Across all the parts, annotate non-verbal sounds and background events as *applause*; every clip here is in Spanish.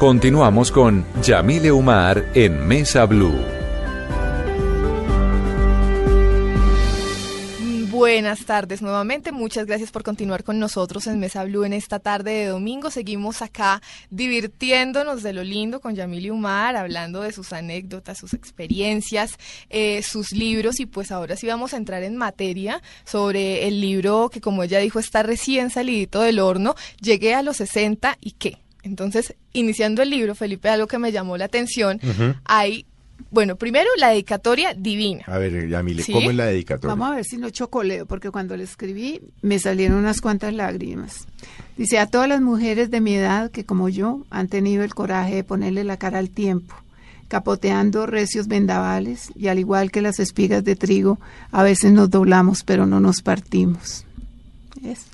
Continuamos con Yamile Umar en Mesa Blue. Buenas tardes nuevamente, muchas gracias por continuar con nosotros en Mesa Blue en esta tarde de domingo. Seguimos acá divirtiéndonos de lo lindo con Yamile Umar, hablando de sus anécdotas, sus experiencias, eh, sus libros y pues ahora sí vamos a entrar en materia sobre el libro que como ella dijo está recién salidito del horno, llegué a los 60 y qué. Entonces, iniciando el libro, Felipe, algo que me llamó la atención, hay bueno, primero la dedicatoria divina. A ver, Yamile, ¿Sí? ¿cómo es la dedicatoria? Vamos a ver si no chocoleo, porque cuando le escribí me salieron unas cuantas lágrimas. Dice, a todas las mujeres de mi edad que como yo han tenido el coraje de ponerle la cara al tiempo, capoteando recios vendavales y al igual que las espigas de trigo, a veces nos doblamos pero no nos partimos. Es-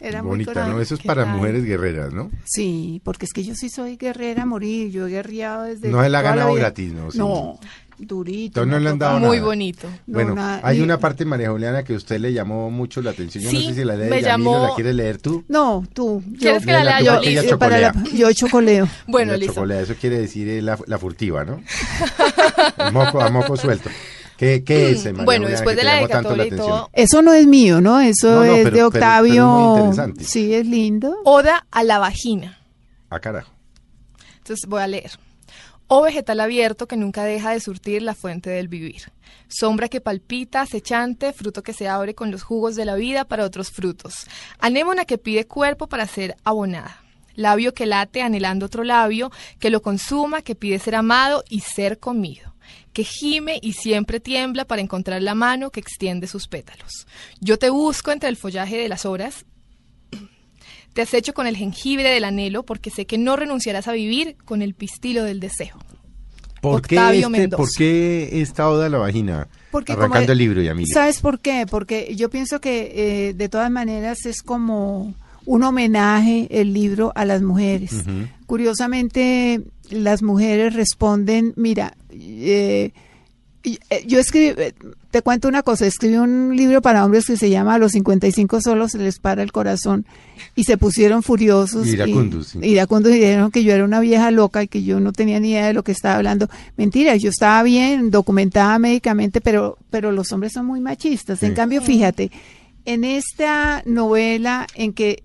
Era muy Bonita, coraje. ¿no? Eso es ¿Qué para tal? mujeres guerreras, ¿no? Sí, porque es que yo sí soy guerrera a morir, yo he guerreado desde... No se la ha ganado gratis, ¿no? Sí. No, durito. Entonces no me le han toca- dado Muy nada. bonito. No, bueno, nada, hay una parte, María Juliana, que a usted le llamó mucho la atención. Yo Sí, no sé si la lee me llamó- la quieres leer tú. No, tú. ¿Quieres que la lea yo? Listo. Para la- chocolea. yo chocoleo. *laughs* Bueno, listo. chocolate, eso quiere decir eh, la, la furtiva, ¿no? *laughs* moco, a moco suelto. ¿Qué, qué es, María Bueno, después de la tanto dedicatoria y todo, Eso no es mío, ¿no? Eso No, no, es pero- de pero- pero es Octavio. muy interesante. sí, es lindo. Oda a la vagina. Ah, carajo. Entonces voy a leer. Oh vegetal abierto que nunca deja de surtir la fuente del vivir. Sombra que palpita, acechante, fruto que se abre con los jugos de la vida para otros frutos. Anémona que pide cuerpo para ser abonada. Labio que late anhelando otro labio, que lo consuma, que pide ser amado y ser comido. Que gime y siempre tiembla para encontrar la mano que extiende sus pétalos. Yo te busco entre el follaje de las horas, *clears throat* te acecho con el jengibre del anhelo porque sé que no renunciarás a vivir con el pistilo del deseo. ¿Por qué, este, Mendoza. ¿Por qué esta oda a la vagina? Porque Arrancando como- el libro, Yamile. ¿Sabes por qué? Porque yo pienso que eh, de todas maneras es como un homenaje el libro a las mujeres. Curiosamente, las mujeres responden, mira, eh, y- eh, yo escribí, eh, te cuento una cosa, escribí un libro para hombres que se llama A los 55 solos se les para el corazón y se pusieron furiosos. y- Iracundos, sí. iracundos y dijeron que yo era una vieja loca y que yo no tenía ni idea de lo que estaba hablando. Mentira, yo estaba bien, documentada médicamente, pero, pero los hombres son muy machistas. En cambio, fíjate, en esta novela en que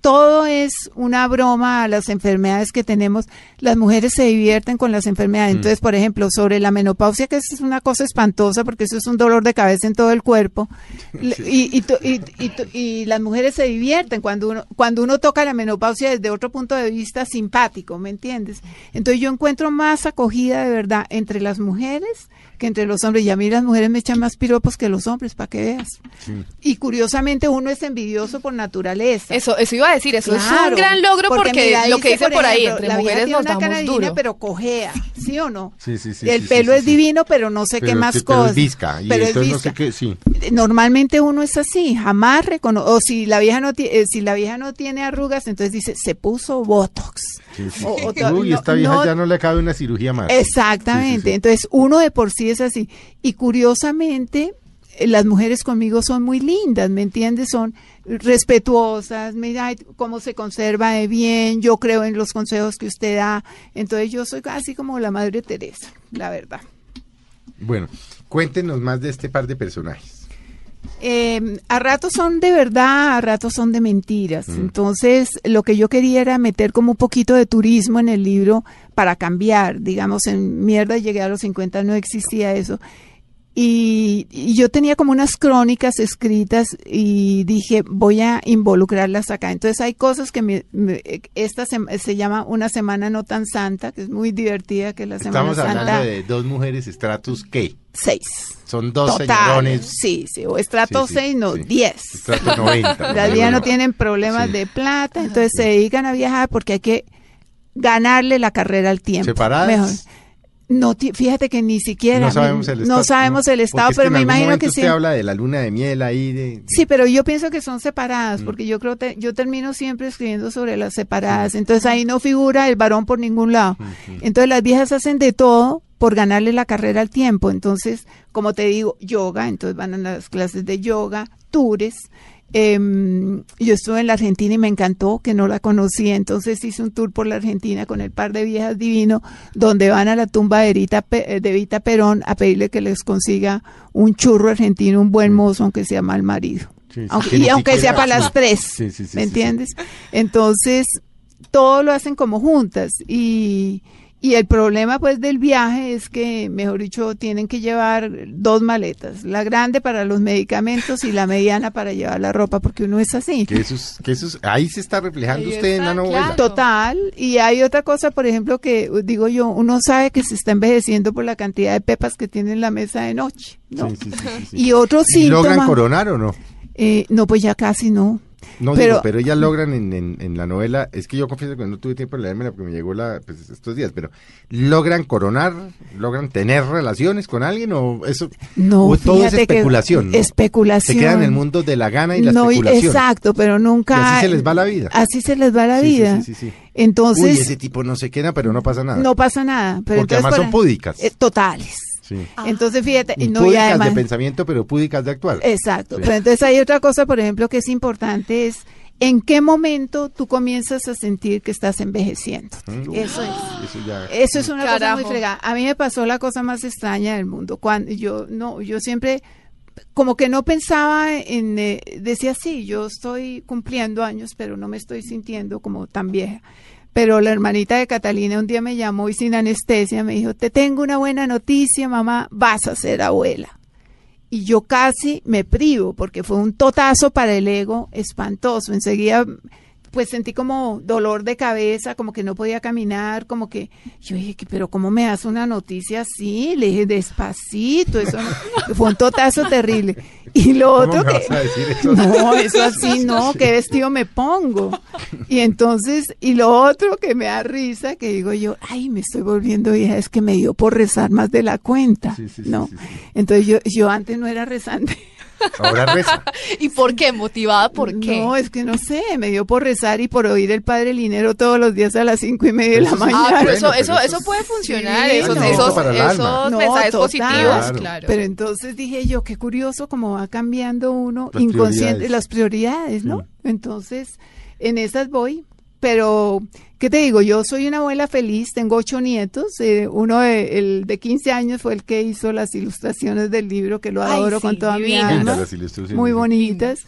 todo es una broma a las enfermedades que tenemos. Las mujeres se divierten con las enfermedades. Entonces, por ejemplo, sobre la menopausia, que es una cosa espantosa porque eso es un dolor de cabeza en todo el cuerpo. *laughs* Y, y, y las mujeres se divierten cuando uno, cuando uno toca la menopausia desde otro punto de vista simpático, ¿me entiendes? Entonces yo encuentro más acogida de verdad entre las mujeres que entre los hombres. Y a mí las mujeres me echan más piropos que los hombres, para que veas. Y curiosamente uno es envidioso por naturaleza. Eso, eso iba a decir, eso es un gran logro porque, mira, lo que dice por, ahí, ejemplo, entre la mujeres tiene nos una damos cara divina, pero cojea, *laughs* ¿sí o no? Sí, sí, sí, El sí, pelo sí, es sí. divino, pero no sé qué más que- pero es cosas. visca, y Pero es entonces no sé visca. qué, sí. Normalmente uno es así, jamás reconoce. O si la vieja no tiene, si la vieja no tiene arrugas, entonces dice se puso botox. Sí, sí. O- o Uy, no- esta vieja no- ya no le cabe una cirugía más. Exactamente. Sí, sí, sí. Entonces, uno de por sí es así. Y curiosamente, eh, las mujeres conmigo son muy lindas, ¿me entiendes? Son respetuosas, mira cómo se conserva de bien, yo creo en los consejos que usted da. Entonces, yo soy casi como la Madre Teresa, la verdad. Bueno, cuéntenos más de este par de personajes. Eh, a ratos son de verdad, a ratos son de mentiras. Mm. Entonces, lo que yo quería era meter como un poquito de turismo en el libro para cambiar. Digamos, en mierda llegué a los 50, no existía eso. Y, y yo tenía como unas crónicas escritas y dije, voy a involucrarlas acá. Entonces hay cosas que me, me- esta se, se llama Una Semana No Tan Santa, que es muy divertida, que es la Semana Estamos hablando Santa de dos mujeres estratus ¿qué? 6. Son dos Total, señorones. sí, sí, o estrato Sí, sí, 6, no, sí. 10. Estrato 90. Las *laughs* no tienen problemas Sí. de plata, entonces se dedican a viajar porque hay que ganarle la carrera al tiempo. ¿Separadas? Mejor. No, fíjate que ni siquiera. No sabemos el no estado. sabemos el estado, es que pero me imagino que usted sí. habla de la luna de miel ahí. De, Sí, pero yo pienso que son Mm. separadas, porque yo creo que yo termino siempre escribiendo sobre las separadas. Entonces ahí no figura el varón por ningún lado. Entonces las viejas hacen de todo por ganarle la carrera al tiempo. Entonces, como te digo, yoga, entonces van a las clases de yoga, tours. Em, yo estuve en la Argentina y me encantó, que no la conocía, entonces hice un tour por la Argentina con el par de viejas divino, donde van a la tumba de Evita, Pe- de Evita Perón a pedirle que les consiga un churro argentino, un buen mozo, aunque sea mal marido. Sí, sí, Aunque- que y aunque sea para las tres, Sí, ¿me entiendes? Entonces, todo lo hacen como juntas y, y el problema pues del viaje es que, mejor dicho, tienen que llevar dos maletas, la grande para los medicamentos y la mediana para llevar la ropa, porque uno es así. Que eso, es- que eso es- ahí se está reflejando Ahí usted en la novela. claro. Total, y hay otra cosa, por ejemplo, que digo yo, uno sabe que se está envejeciendo por la cantidad de pepas que tiene en la mesa de noche, ¿no? Sí, sí, sí, sí, sí. Y otro ¿Y ¿Logran coronar o no? eh, no, pues ya casi no. No Pero- digo, pero ellas logran en, en, en la novela, es que yo confieso que no tuve tiempo de leérmela porque me llegó la, pues, estos días, pero ¿logran coronar, logran tener relaciones con alguien o eso? No, o todo es que especulación. ¿no? Especulación. Se quedan en el mundo de la gana y la no, especulación. exacto, pero nunca. Y así se les va la vida. Así se les va la Sí, vida. sí, sí, sí. Entonces, Uy, ese tipo no se queda, pero no pasa nada. no pasa nada. Pero Porque entonces, además son púdicas. eh, totales. Sí. Entonces, fíjate, y no, y púdicas además, de pensamiento, pero púdicas de actuar. Exacto. Sí. Pero entonces hay otra cosa, por ejemplo, que es importante es en qué momento tú comienzas a sentir que estás envejeciendo. Mm, Eso es. Eso ya. Eso es una cosa Carajo. muy fregada. A mí me pasó la cosa más extraña del mundo. Cuando yo no, yo siempre como que no pensaba en eh, decía sí, yo estoy cumpliendo años, pero no me estoy sintiendo como tan vieja. Pero la hermanita de Catalina un día me llamó y sin anestesia me dijo, "Te tengo una buena noticia, mamá, vas a ser abuela." Y yo casi me privo porque fue un totazo para el ego espantoso. Enseguida pues sentí como dolor de cabeza, como que no podía caminar, como que yo dije, "¿Qué- pero ¿cómo me das una noticia así? Le dije, despacito, eso no- *laughs* fue un totazo terrible. Y lo ¿Cómo otro que... eso? *laughs* No, eso así no, *laughs* qué vestido me pongo. Y entonces, y lo otro que me da risa, que digo yo, ay, me estoy volviendo vieja, es que me dio por rezar más de la cuenta, Sí, sí, ¿no? sí. Entonces yo, yo antes no era rezante. Ahora reza. *laughs* ¿Y por qué? ¿Motivada por qué? No, es que no sé, me dio por rezar y por oír el Padre Linero todos los días a las cinco y media de la sí. mañana. Ah, pero Bueno, eso, pero eso, eso eso es- puede funcionar, Sí, esos, no. esos, esos No, mensajes total. positivos, Claro. Pero entonces dije yo, qué curioso cómo va cambiando uno Las inconsciente prioridades. las prioridades, ¿no? Mm. Entonces, en esas voy. Pero, ¿qué te digo? Yo soy una abuela feliz, tengo ocho nietos. eh, uno de, el de 15 años fue el que hizo las ilustraciones del libro, que lo Ay, adoro sí, con toda divina. mi alma. Las ilustraciones, Muy bonitas.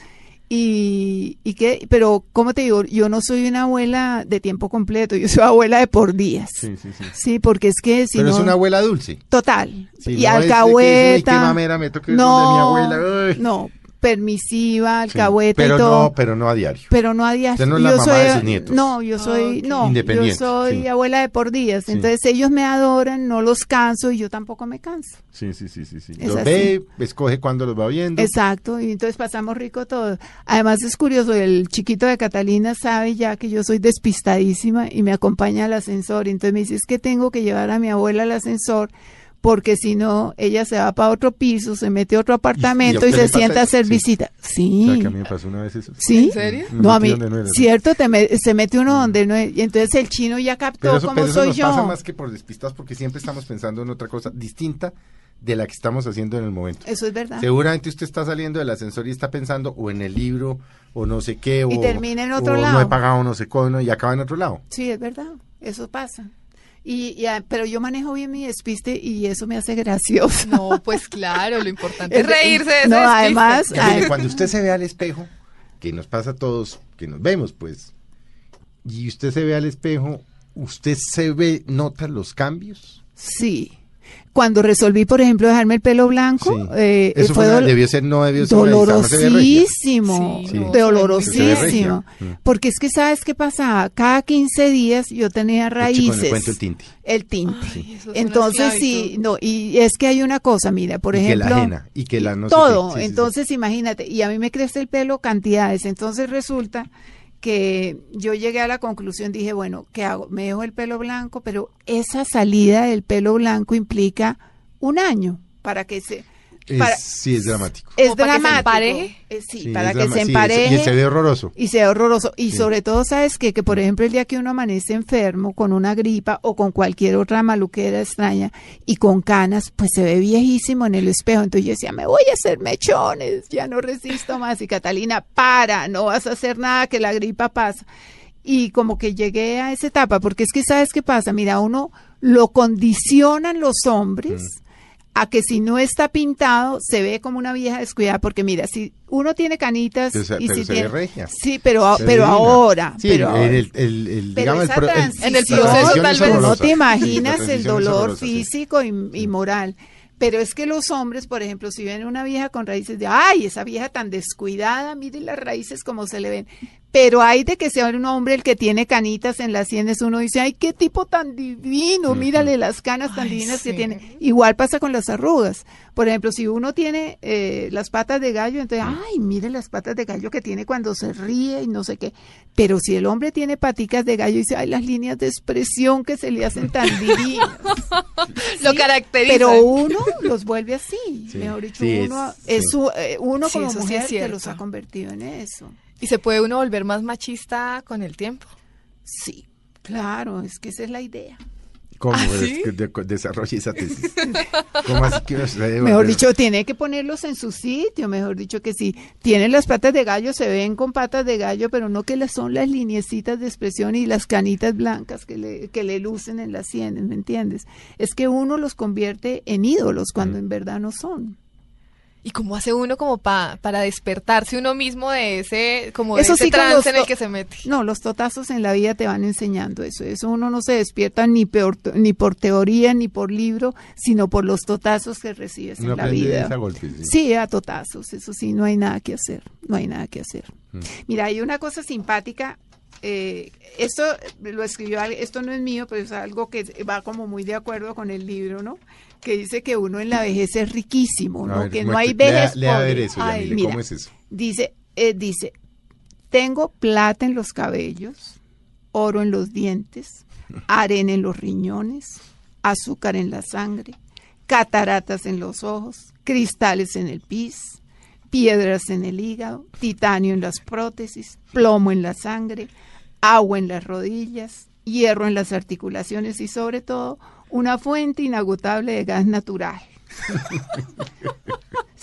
Y, y que, pero, ¿cómo te digo? Yo no soy una abuela de tiempo completo, yo soy abuela de por días. Sí, sí, sí. Sí, porque es que si Pero no... es una abuela dulce. Total. Sí, y no es de que alcahueta. dice, "Ay, qué mamera, me toca ir no, mi abuela". Ay. no, permisiva, Sí, alcahueta pero y todo. no, pero no a diario. pero no a diario. Usted no es la yo mamá soy, de sus nietos. No, yo soy, no, yo Independiente, soy sí. abuela de por días. Sí. Entonces ellos me adoran, no los canso y yo tampoco me canso. Sí, sí, sí, sí, sí. Es Los así. ve, escoge cuando los va viendo. Exacto, y entonces pasamos rico todo. Además es curioso, el chiquito de Catalina sabe ya que yo soy despistadísima y me acompaña al ascensor. Entonces me dice, es que tengo que llevar a mi abuela al ascensor porque si no, ella se va para otro piso, se mete a otro apartamento y, se sienta a hacer? Sí. visita. O Sí. sea, que a mí me pasó una vez eso. ¿Sí? ¿En serio? Me No, a mí, donde no era. cierto, te me- se mete uno donde no es. Y entonces el chino ya captó Pero eso, cómo pero eso soy nos yo. pasa más que por despistados porque siempre estamos pensando en otra cosa distinta de la que estamos haciendo en el momento. Eso es verdad. Seguramente usted está saliendo del ascensor y está pensando o en el libro o no sé qué o, Y termina en otro o lado. no he pagado no sé cuándo y acaba en otro lado. Sí, es verdad, eso pasa. Y, y, ah, pero yo manejo bien mi despiste y eso me hace gracioso. No, pues claro, lo importante *laughs* es reírse de ese no, despiste. además- mire, cuando usted se ve al espejo, que nos pasa a todos, que nos vemos, pues, y usted se ve al espejo, ¿usted se ve, nota los cambios? Sí. Cuando resolví, por ejemplo, dejarme el pelo blanco, Sí. eh, Eso fue fue una- dol- debió ser, no debió ser dolorosísimo, Sí, no, dolorosísimo. Mm. Porque es que, ¿sabes qué pasaba? Cada 15 días yo tenía con raíces. el el tinte. El. Ay, Entonces, sí, no, y es que hay una cosa, mira, por y ejemplo. que la ajena, y que la no sé todo. qué. Sí, sí, sí. Entonces, imagínate, y a mí me crece el pelo cantidades. Entonces resulta que yo llegué a la conclusión, dije, bueno, ¿qué hago? Me dejo el pelo blanco, pero esa salida del pelo blanco implica un año para que se... Es- para- sí, es dramático. es ¿Como para que se dramático. empareje? Eh, sí, Sí, para que se sí, empareje. Y se ve horroroso. Y se ve horroroso. Y Sí. sobre todo, ¿sabes qué? Que por ejemplo el día que uno amanece enfermo con una gripa o con cualquier otra maluquera extraña y con canas, pues se ve viejísimo en el espejo. Entonces yo decía, me voy a hacer mechones, ya no resisto más. Y Catalina, para, no vas a hacer nada, que la gripa pasa. Y como que llegué a esa etapa, porque es que ¿sabes qué pasa? Mira, uno lo condicionan los hombres a que si no está pintado se ve como una vieja descuidada, porque mira, si uno tiene canitas se- y pero si se ve tiene, regia. sí, pero, Se pero divina. ahora, Sí, pero en el, el, el, Pero digamos, el esa el- En el proceso, tal vez. no te imaginas el dolor horrorosa, sí. físico y, y moral. Pero es que los hombres, por ejemplo, si ven una vieja con raíces de, ay, esa vieja tan descuidada, miren las raíces como se le ven. Pero hay de que sea un hombre el que tiene canitas en las sienes, uno dice, ay, qué tipo tan divino, mírale las canas tan Ay, divinas que tiene. Igual pasa con las arrugas. Por ejemplo, si uno tiene eh, las patas de gallo, entonces, ay, mire las patas de gallo que tiene cuando se ríe y no sé qué. Pero si el hombre tiene paticas de gallo, dice, ay, las líneas de expresión que se le hacen tan *laughs* divinas. Lo caracteriza. Pero uno los vuelve así. Sí. Mejor dicho, Sí, uno, es- es su- eh, uno Sí, como eso sí es mujer que cierto. los ha convertido en eso. Y se puede uno volver más machista con el tiempo. Sí, claro, es que esa es la idea. ¿Cómo ¿Ah, es sí? que de- desarrolle esa tesis? *laughs* ¿Cómo así que se debe Mejor dicho, tiene que ponerlos en su sitio. Mejor dicho, que si tienen las patas de gallo, se ven con patas de gallo, pero no que las son las liniecitas de expresión y las canitas blancas que le, que le lucen en las sienes, ¿me entiendes? Es que uno los convierte en ídolos cuando en verdad no son. ¿Y cómo hace uno como pa- para despertarse uno mismo de ese, como de Eso ese sí, con los trance en el que se mete? No, los totazos en la vida te van enseñando eso. Eso uno no se despierta ni, peor, ni por teoría ni por libro, sino por los totazos que recibes Uno en la vida. a golpes, sí. Sí, a totazos, eso sí, no hay nada que hacer, no hay nada que hacer. Mira, hay una cosa simpática, eh, esto lo escribió, esto no es mío, pero es algo que va como muy de acuerdo con el libro, ¿no? Que dice que uno en la vejez es riquísimo, ¿no? ver, que no hay lea- vejez lea a pobre. ver eso, Ay, Yamile, mira, ¿cómo es eso? Dice, eh, dice, tengo plata en los cabellos, oro en los dientes, *laughs* arena en los riñones, azúcar en la sangre, cataratas en los ojos, cristales en el pis, piedras en el hígado, titanio en las prótesis, plomo en la sangre, agua en las rodillas, hierro en las articulaciones y sobre todo una fuente inagotable de gas natural. *laughs*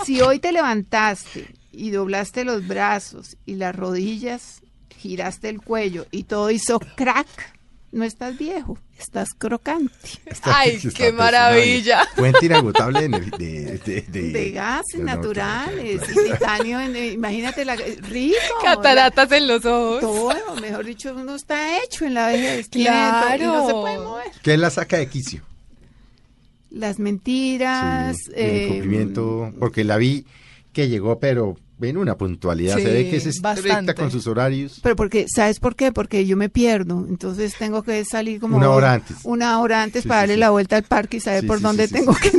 Si hoy te levantaste y doblaste los brazos y las rodillas, giraste el cuello y todo hizo crack, no estás viejo, estás crocante. Está- Ay, está qué maravilla. Fuente inagotable de, de, de, de- De gases de- naturales, y titanio, en- eh, imagínate, la, rico. Cataratas en los ojos. Todo, mejor dicho, uno está hecho en la vejez. Claro. Y no se puede mover. ¿Qué la saca de quicio? Las mentiras. Sí, el eh, incumplimiento, porque la vi que llegó, pero en una puntualidad. Sí, se ve que es estricta bastante. con sus horarios. Pero porque, ¿sabes por qué? Porque yo me pierdo, entonces tengo que salir como... Una hora antes. Una hora antes Sí, para sí, darle la vuelta al parque y saber por dónde tengo que...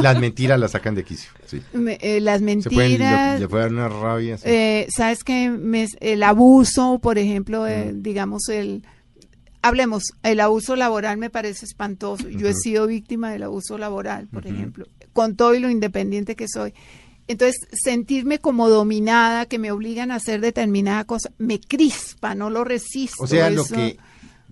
Las mentiras las sacan de quicio. Sí. Me- eh, las Se pueden, mentiras... le, puede dar una rabia. sí. eh, ¿Sabes qué? Me- el abuso, por ejemplo, eh, Mm. digamos, el... Hablemos, el abuso laboral me parece espantoso. Yo he sido víctima del abuso laboral, por ejemplo, con todo y lo independiente que soy. Entonces, sentirme como dominada, que me obligan a hacer determinada cosa, me crispa, no lo resisto. o sea, lo eso que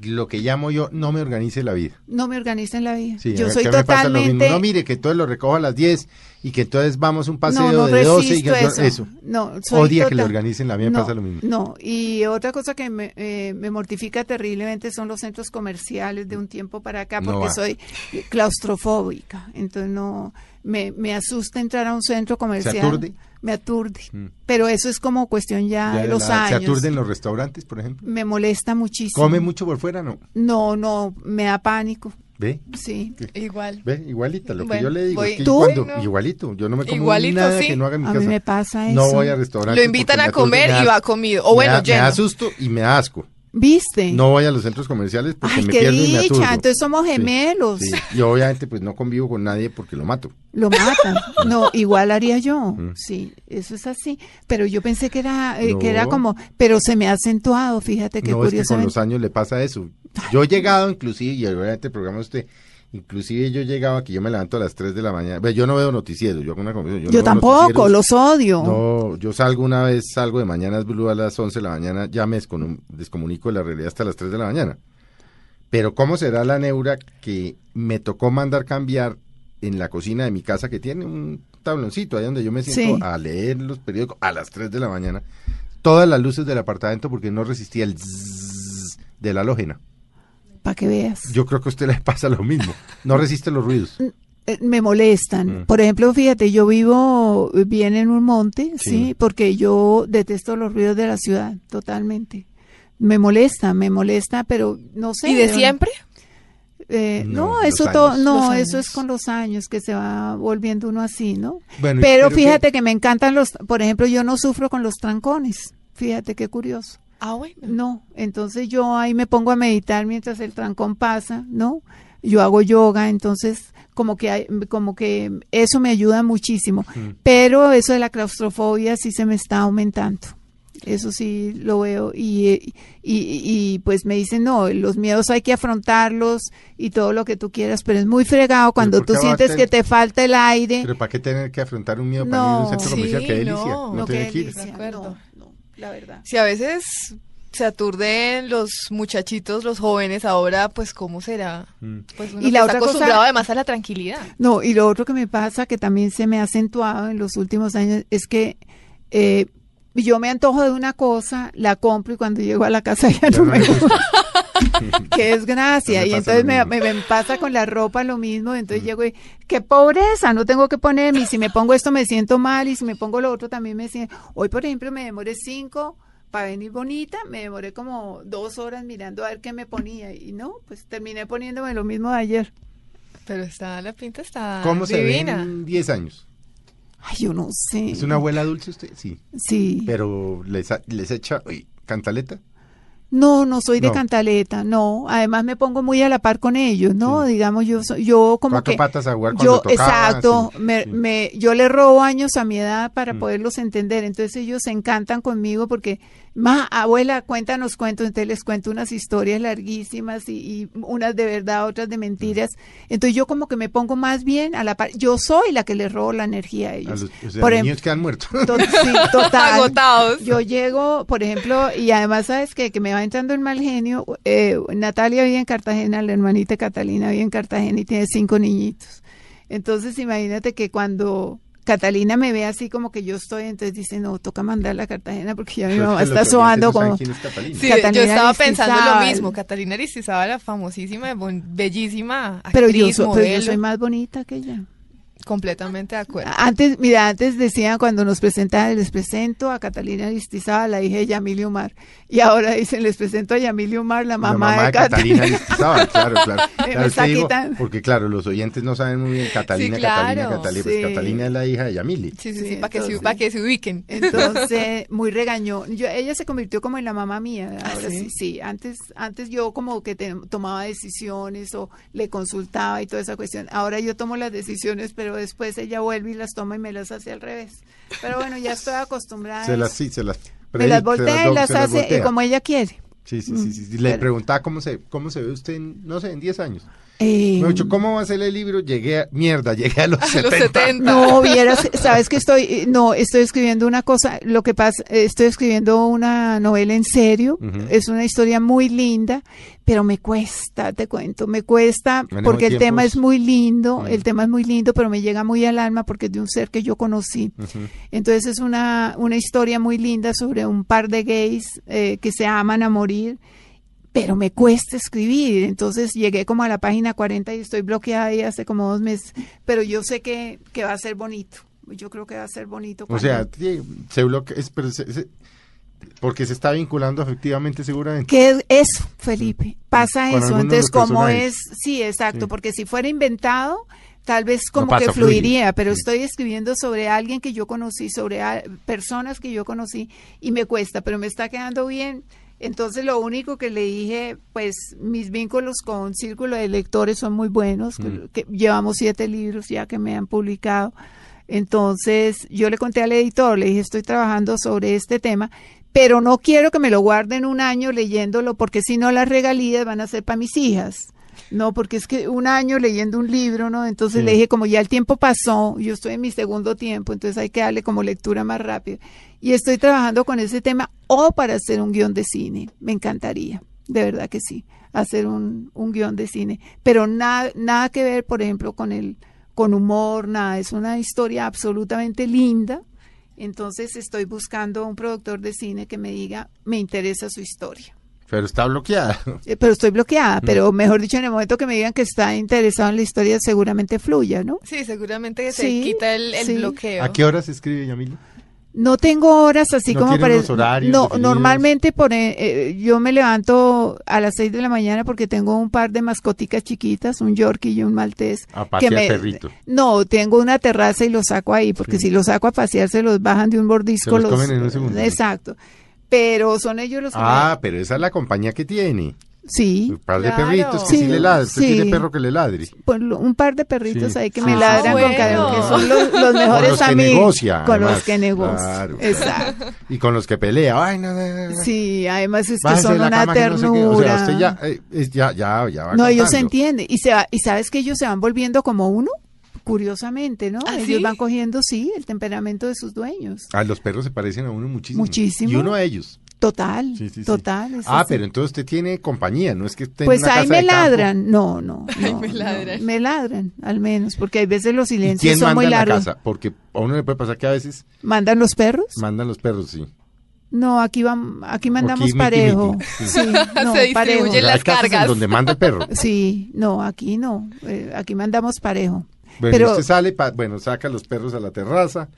lo que llamo yo, no me organice la vida. no me organiza en la vida. Sí, Yo soy totalmente... No, mire, que entonces lo recojo a las 10 y que entonces vamos un paseo no, no de 12 y que eso. eso. No, soy Odia que le organicen la vida, no, pasa lo mismo. No, y otra cosa que me, eh, me mortifica terriblemente son los centros comerciales de un tiempo para acá, porque soy claustrofóbica. Entonces no, me, me asusta entrar a un centro comercial. aturde? Me aturde. Mm. Pero eso es como cuestión ya, Ya de los la- ¿Se años. aturden los restaurantes, por ejemplo? Me molesta muchísimo. ¿Come mucho por fuera? No. No, no, me da pánico. ¿Ve? Sí. Igual. ¿Ve? Igualita, lo que yo le digo. voy- es que ¿Tú? cuando, No. Igualito, yo no me como Igualito, nada sí. que no haga en mi A casa. mí me pasa eso. No voy a restaurantes. Lo invitan a me comer me y va comido. O me bueno, me lleno. susto y me asco. ¿Viste? No voy a los centros comerciales porque Ay, me qué pierdo y me dicha, aturdo. entonces somos gemelos. sí. Y obviamente pues no convivo con nadie porque lo mato. Lo matan. *laughs* No, igual haría yo. Sí, eso es así. Pero yo pensé que era, eh, que era como, pero se me ha acentuado, fíjate qué no, es que con curiosamente. los años le pasa eso. Yo he llegado inclusive, y obviamente el programa usted, inclusive yo llegaba que yo me levanto a las 3 de la mañana. Ve, Yo no veo noticieros, yo hago una conversación. Yo, no veo tampoco, los odio. No, yo salgo una vez, salgo de Mañanas Blue a las 11 de la mañana, ya me descomunico de la realidad hasta las 3 de la mañana. Pero ¿cómo será la neura que me tocó mandar cambiar en la cocina de mi casa que tiene un tabloncito ahí donde yo me siento Sí. a leer los periódicos a las 3 de la mañana? Todas las luces del apartamento porque no resistía el de la halógena. Para que veas. Yo creo que a usted le pasa lo mismo. No resiste los ruidos. Eh, me molestan. Mm. Por ejemplo, fíjate, yo vivo bien en un monte, Sí. sí. porque yo detesto los ruidos de la ciudad, totalmente. Me molesta, me molesta, pero no sé. ¿Y de siempre? Eh, No, eso todo, no, eso es con los años que se va volviendo uno así, ¿no? Bueno, pero que- fíjate que... me encantan los, por ejemplo, yo no sufro con los trancones. Fíjate qué curioso. Ah, bueno. No, entonces yo ahí me pongo a meditar mientras el trancón pasa, ¿no? Yo hago yoga, entonces como que hay- como que eso me ayuda muchísimo. Pero eso de la claustrofobia sí se me está aumentando. Eso sí lo veo y, y, y, pues me dicen, no, los miedos hay que afrontarlos y todo lo que tú quieras, pero es muy fregado cuando ¿por tú sientes que te falta el aire. Pero ¿para qué tener que afrontar un miedo para No. ir a un centro Sí, comercial? ¡Qué delicia! no, No, no, tiene que ir. La verdad. Si a veces se aturden los muchachitos, los jóvenes, ahora, pues, ¿cómo será? Mm. Pues uno Y la está otra cosa- acostumbrado además a la tranquilidad. No, y lo otro que me pasa, que también se me ha acentuado en los últimos años, es que eh, yo me antojo de una cosa, la compro y cuando llego a la casa *laughs* ya, no no me gusta. *laughs* Qué desgracia. No y entonces me, me- me pasa con la ropa lo mismo. Entonces llego y, qué pobreza, no tengo que ponerme. Y si me pongo esto me siento mal y si me pongo lo otro también me siento. Hoy, por ejemplo, me demoré cinco para venir bonita, me demoré como dos horas mirando a ver qué me ponía. Y no, pues terminé poniéndome lo mismo de ayer. Pero está, la pinta está ¿Cómo se ve divina. en 10 años? Ay, yo no sé. ¿Es una abuela dulce usted? Sí. Sí. Pero les, les echa uy, cantaleta. No, no soy de No. cantaleta, no. Además me pongo muy a la par con ellos, ¿no? Sí. Digamos, yo soy, yo como Cuatro que patas a jugar yo cuando tocaba, exacto, sí, me, sí. me, yo le robo años a mi edad para Mm. poderlos entender. Entonces ellos se encantan conmigo porque, ma, abuela, cuéntanos cuentos. Entonces les cuento unas historias larguísimas y, y unas de verdad, otras de mentiras. Entonces yo como que me pongo más bien a la par. Yo soy la que les robo la energía a A ellos. los, o sea, Por los em- niños que han muerto. To- sí, total. *laughs* Agotados. Yo llego, por ejemplo, y además, ¿sabes qué? Que me va entrando el mal genio. Eh, Natalia vive en Cartagena, la hermanita Catalina vive en Cartagena y tiene cinco niñitos. Entonces, imagínate que cuando Catalina me ve así como que yo estoy, entonces dice, no, toca mandarla a Cartagena porque ya mi *laughs* mamá está sobando como... quién es Catalina. Sí, Catalina yo estaba pensando lo mismo. Catalina Aristizábal, famosísima, bon- bellísima actriz, Pero yo, so- pero yo soy más bonita que ella. Completamente de acuerdo. Antes, mira, antes decían cuando nos presentaban, les presento a Catalina Aristizábal, la hija de Yamile Umar. Y ahora dicen, les presento a Yamile Umar, la mamá, de, Catalina. Aristizábal, claro, claro. *laughs* Claro, es que digo, porque claro, los oyentes no saben muy bien Catalina, Sí, Catalina, claro, Catalina. Pues sí. Catalina es la hija de Yamili. Sí, sí, sí, Sí, para que, se, entonces- pa' que se ubiquen. *laughs* Entonces, muy regañó. Yo, ella se convirtió como en la mamá mía. ¿Ah, Ahora sí? sí, sí. Antes, antes yo como que te- tomaba decisiones o le consultaba y toda esa cuestión. Ahora yo tomo las decisiones, pero después ella vuelve y las toma y me las hace al revés. Pero bueno, ya estoy acostumbrada. Se las, sí, se las me las voltea y las se hace voltea. como ella quiere. Sí, sí, sí, sí, sí. Le Pero- preguntaba cómo se, cómo se ve usted, en, no sé, en 10 años. Eh, Me ha dicho, ¿cómo va a ser el libro? Llegué a, mierda, llegué a los *laughs* A 70. los 70. No, vieras, sabes que estoy, eh, no, estoy escribiendo una cosa, lo que pasa, eh, estoy escribiendo una novela en serio, Ujú. es una historia muy linda, pero me cuesta, te cuento, me cuesta porque el tiempos. tema es muy lindo, el tema es muy lindo, pero me llega muy al alma porque es de un ser que yo conocí. Entonces es una, una historia muy linda sobre un par de gays eh, que se aman a morir, pero me cuesta escribir. Entonces llegué como a la página 40 y estoy bloqueada ahí hace como dos meses, pero yo sé que, que va a ser bonito. Yo creo que va a ser bonito. O cuando- sea, sí, se bloquea, es, pero se- se- porque se está vinculando efectivamente seguramente. ¿Qué es eso, Felipe? Pasa eso. Entonces, como es, sí, exacto, Sí. porque si fuera inventado, tal vez como pasa, que fluye. fluiría, pero Sí. estoy escribiendo sobre alguien que yo conocí, sobre a- personas que yo conocí y me cuesta, pero me está quedando bien. Entonces lo único que le dije, pues mis vínculos con Círculo de Lectores son muy buenos, que- que llevamos siete libros ya que me han publicado. Entonces yo le conté al editor, le dije, estoy trabajando sobre este tema, pero no quiero que me lo guarden un año leyéndolo, porque si no las regalías van a ser para mis hijas. No, porque es que un año leyendo un libro, ¿no? Entonces Sí. le dije, como ya el tiempo pasó, yo estoy en mi segundo tiempo, entonces hay que darle como lectura más rápido. Y estoy trabajando con ese tema o para hacer un guion de cine. Me encantaría, de verdad que sí, hacer un, un guion de cine. Pero nada, nada que ver, por ejemplo, con el con humor, nada. Es una historia absolutamente linda. Entonces estoy buscando un productor de cine que me diga, me interesa su historia. Pero está bloqueada. *laughs* Eh, Pero estoy bloqueada, Mm. pero mejor dicho, en el momento que me digan que está interesado en la historia, seguramente fluya, ¿no? Sí, seguramente se Sí, quita el, el sí. bloqueo. ¿A qué hora se escribe, Yamila? No tengo horas así ¿No como para... unos horarios no, definidos? normalmente por, eh, eh, yo me levanto a las seis de la mañana porque tengo un par de mascoticas chiquitas, un Yorkie y un Maltés. A pasear perrito. No, tengo una terraza y los saco ahí, porque si los saco a pasear se los bajan de un bordisco. Se los comen en un segundo. Exacto. Pero son ellos los que me- Ah, pero esa es la compañía que tiene. Sí, Un par de Claro. perritos que sí, Sí, le ladran. Usted sí. tiene perro que le ladre. pues, un par de perritos Sí. ahí que Sí, me sí, ladran sí. con cariño, que Bueno. son *laughs* los, los mejores con los que amigos. negocia. con los que negocia. Claro. Exacto. Y con los que pelea. Ay, no, no, no, no. Sí, además es que Bájese son una que no sé ternura. O sea, usted ya, eh, ya, ya, ya va no, ellos se entienden. Y, se va- y sabes que ellos se van volviendo como uno, curiosamente, ¿no? ¿Ah, ellos sí? van cogiendo, sí, el temperamento de sus dueños. Ah, los perros se parecen a uno muchísimo. Muchísimo. Y uno a ellos. Total, Sí, sí, sí. total. Ah, así. pero entonces usted tiene compañía, no es que esté en Pues una ahí casa me de campo. ladran. No, no. *laughs* Ahí no, me no. ladran. Me ladran, al menos, porque hay veces los ¿Y silencios quién son manda muy en la largos. casa? Porque a uno le puede pasar que a veces ¿Mandan los perros? mandan los perros, sí. No, aquí van, aquí mandamos parejo. miki, sí. Sí, *laughs* no, Se distribuye parejo. Las hay casas en cargas. donde manda el perro. Sí, no, aquí no. Eh, aquí mandamos parejo. Bueno, Pero- usted sale, pa- bueno, saca los perros a la terraza,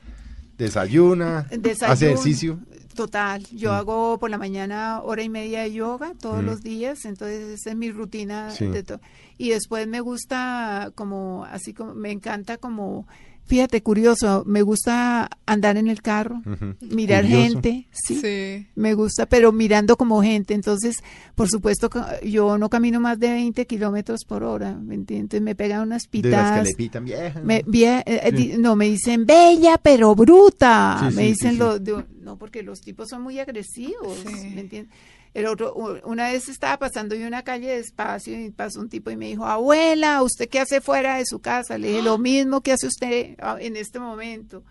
desayuna, Desayuno. hace ejercicio. Total, yo Mm. hago por la mañana hora y media de yoga todos Mm. los días, entonces esa es mi rutina. Sí. de to- y después me gusta como, así como, me encanta como, fíjate, curioso, me gusta andar en el carro, mirar Curioso. gente, sí, Sí. me gusta, pero mirando como gente. Entonces, por supuesto, yo no camino más de 20 kilómetros por hora, ¿me entiendes? Me pegan unas De las que pitadas. le pitan vieja. Me, vie- eh, eh, Sí. no, me dicen bella pero bruta. Sí, me sí, dicen sí, sí. lo de- no porque los tipos son muy agresivos, Sí. ¿me entiendes? El otro, una vez estaba pasando yo una calle despacio y pasó un tipo y me dijo, abuela, ¿usted qué hace fuera de su casa? Le dije, lo *gasps* mismo que hace usted ah, en este momento.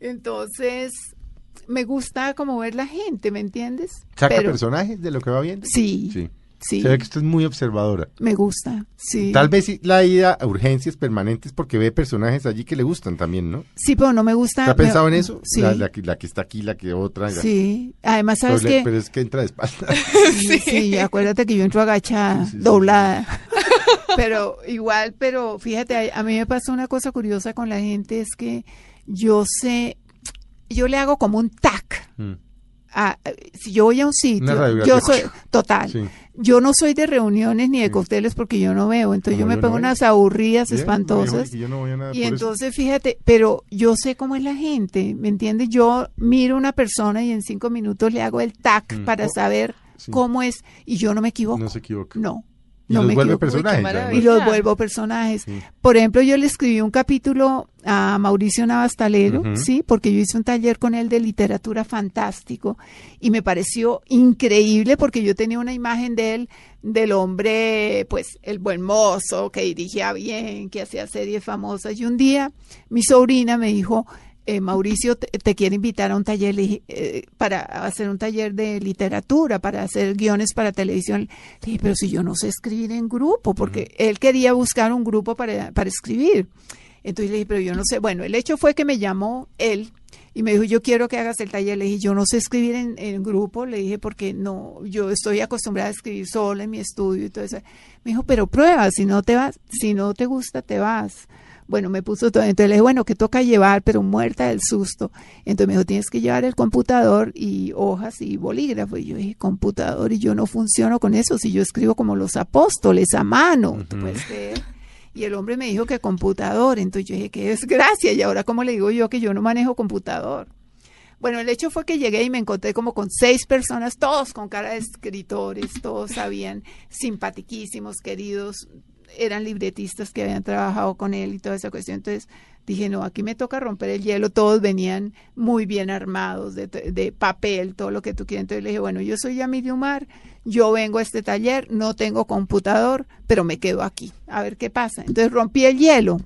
Entonces, me gusta como ver la gente, ¿me entiendes? ¿Saca Pero- personajes de lo que va viendo? Sí, Sí. Sí, Se ve que usted es muy observadora. me gusta, sí. Tal vez sí la ida a urgencias permanentes porque ve personajes allí que le gustan también, ¿no? Sí, pero no me gusta. ¿Te ha pensado me- en eso? Sí. La, la que, la que está aquí, la que otra. la- Sí, además pero, sabes le- que pero es que entra de espalda. *laughs* *laughs* sí, sí, acuérdate que yo entro agachada, Sí, sí, sí. doblada. *laughs* pero igual, pero fíjate, a, a mí me pasa una cosa curiosa con la gente es que yo sé, yo le hago como un tac. Mm. a- si yo voy a un sitio, yo soy total. Sí. Yo no soy de reuniones ni de cócteles porque yo no veo, entonces yo me yo pego no veo. unas aburridas espantosas. mejor que yo no voy a nada Y eso. entonces, fíjate, pero yo sé cómo es la gente, ¿me entiendes? Yo miro a una persona y en cinco minutos le hago el tac Mm. para Oh, saber sí. cómo es y yo no me equivoco. No se equivoca. No, Y no los me vuelve personajes. Uy. Y los vuelvo personajes. Sí. Por ejemplo, yo le escribí un capítulo a Mauricio Navastalero, sí, porque yo hice un taller con él de literatura fantástico y me pareció increíble porque yo tenía una imagen de él del hombre, pues, el buen mozo, que dirigía bien, que hacía series famosas. Y un día mi sobrina me dijo, eh, Mauricio te, te quiere invitar a un taller eh, para hacer un taller de literatura, para hacer guiones para televisión. Le dije, pero si yo no sé escribir en grupo, porque él quería buscar un grupo para, para escribir. Entonces le dije, pero yo no sé. Bueno, el hecho fue que me llamó él y me dijo, yo quiero que hagas el taller. Le dije, yo no sé escribir en, en grupo. Le dije, porque no, yo estoy acostumbrada a escribir sola en mi estudio y todo eso. Me dijo, pero prueba, si no te vas, si no te gusta, te vas. Bueno, me puso todo. Entonces le dije, bueno, ¿qué toca llevar? Pero muerta del susto. Entonces me dijo, tienes que llevar el computador y hojas y bolígrafo. Y yo dije, computador, y yo no funciono con eso. Si yo escribo como los apóstoles a mano, ¿tú puedes creer? Y el hombre me dijo que computador. Entonces yo dije, qué desgracia. Y ahora, ¿cómo le digo yo que yo no manejo computador? Bueno, el hecho fue que llegué y me encontré como con seis personas, todos con cara de escritores, todos sabían, simpatiquísimos, queridos, eran libretistas que habían trabajado con él y toda esa cuestión. Entonces dije, no, aquí me toca romper el hielo. Todos venían muy bien armados, de, de papel, todo lo que tú quieras. Entonces le dije, bueno, yo soy Yamil Umar, yo vengo a este taller, no tengo computador, pero me quedo aquí, a ver qué pasa. Entonces rompí el hielo.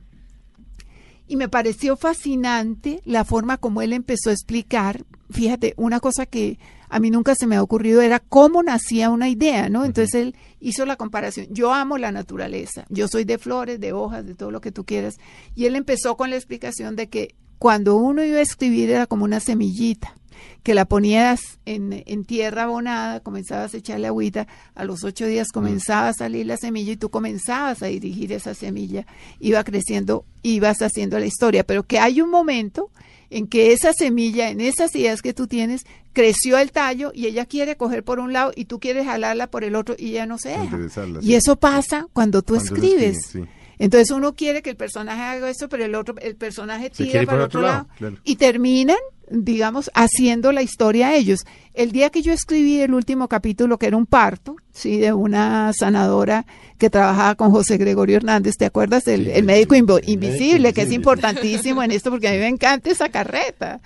Y me pareció fascinante la forma como él empezó a explicar, fíjate, una cosa que a mí nunca se me ha ocurrido era cómo nacía una idea, ¿no? Entonces él hizo la comparación. Yo amo la naturaleza, yo soy de flores, de hojas, de todo lo que tú quieras. Y él empezó con la explicación de que cuando uno iba a escribir era como una semillita que la ponías en, en, tierra abonada, comenzabas a echarle agüita, a los ocho días comenzaba a salir la semilla y tú comenzabas a dirigir esa semilla, iba creciendo, ibas haciendo la historia, pero que hay un momento en que esa semilla, en esas ideas que tú tienes, creció el tallo y ella quiere coger por un lado y tú quieres jalarla por el otro y ella no se deja. Y eso pasa cuando tú escribes. Entonces uno quiere que el personaje haga eso, pero el otro, el personaje tira para el otro lado, y terminan, digamos, haciendo la historia ellos. El día que yo escribí el último capítulo, que era un parto, sí, de una sanadora que trabajaba con José Gregorio Hernández, ¿te acuerdas? del el, médico invisible, que es importantísimo en esto porque a mí me encanta esa carreta.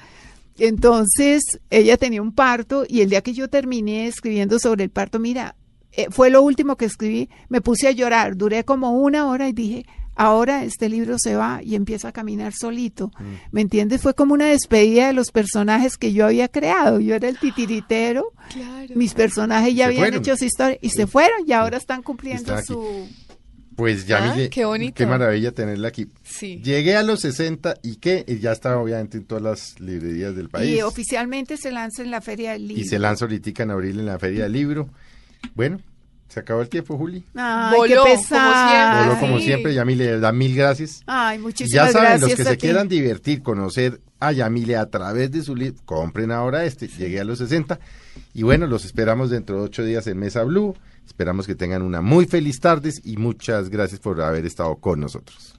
Entonces, ella tenía un parto y el día que yo terminé escribiendo sobre el parto, mira, eh, fue lo último que escribí, me puse a llorar, duré como una hora y dije, ahora este libro se va y empieza a caminar solito. Mm. ¿Me entiendes? Fue como una despedida de los personajes que yo había creado. Yo era el titiritero, mis personajes ya habían hecho su historia y se fueron y ahora están cumpliendo su... Pues ya ah, qué bonito. Qué maravilla tenerla aquí. Sí. Llegué a los 60 y qué, ya está obviamente en todas las librerías del país. Y oficialmente se lanza en la Feria del Libro. Y se lanza ahorita en abril en la Feria del Libro. Bueno, se acabó el tiempo, Juli. Ay, Voló, qué pesado. Voló como siempre. Yamile, le da mil gracias. Ay, muchísimas gracias. Ya saben, los que se quieran divertir, conocer a Yamile a través de su libro, compren ahora este. Llegué a los 60. Y bueno, los esperamos dentro de ocho días en Mesa Blue. Esperamos que tengan una muy feliz tarde y muchas gracias por haber estado con nosotros.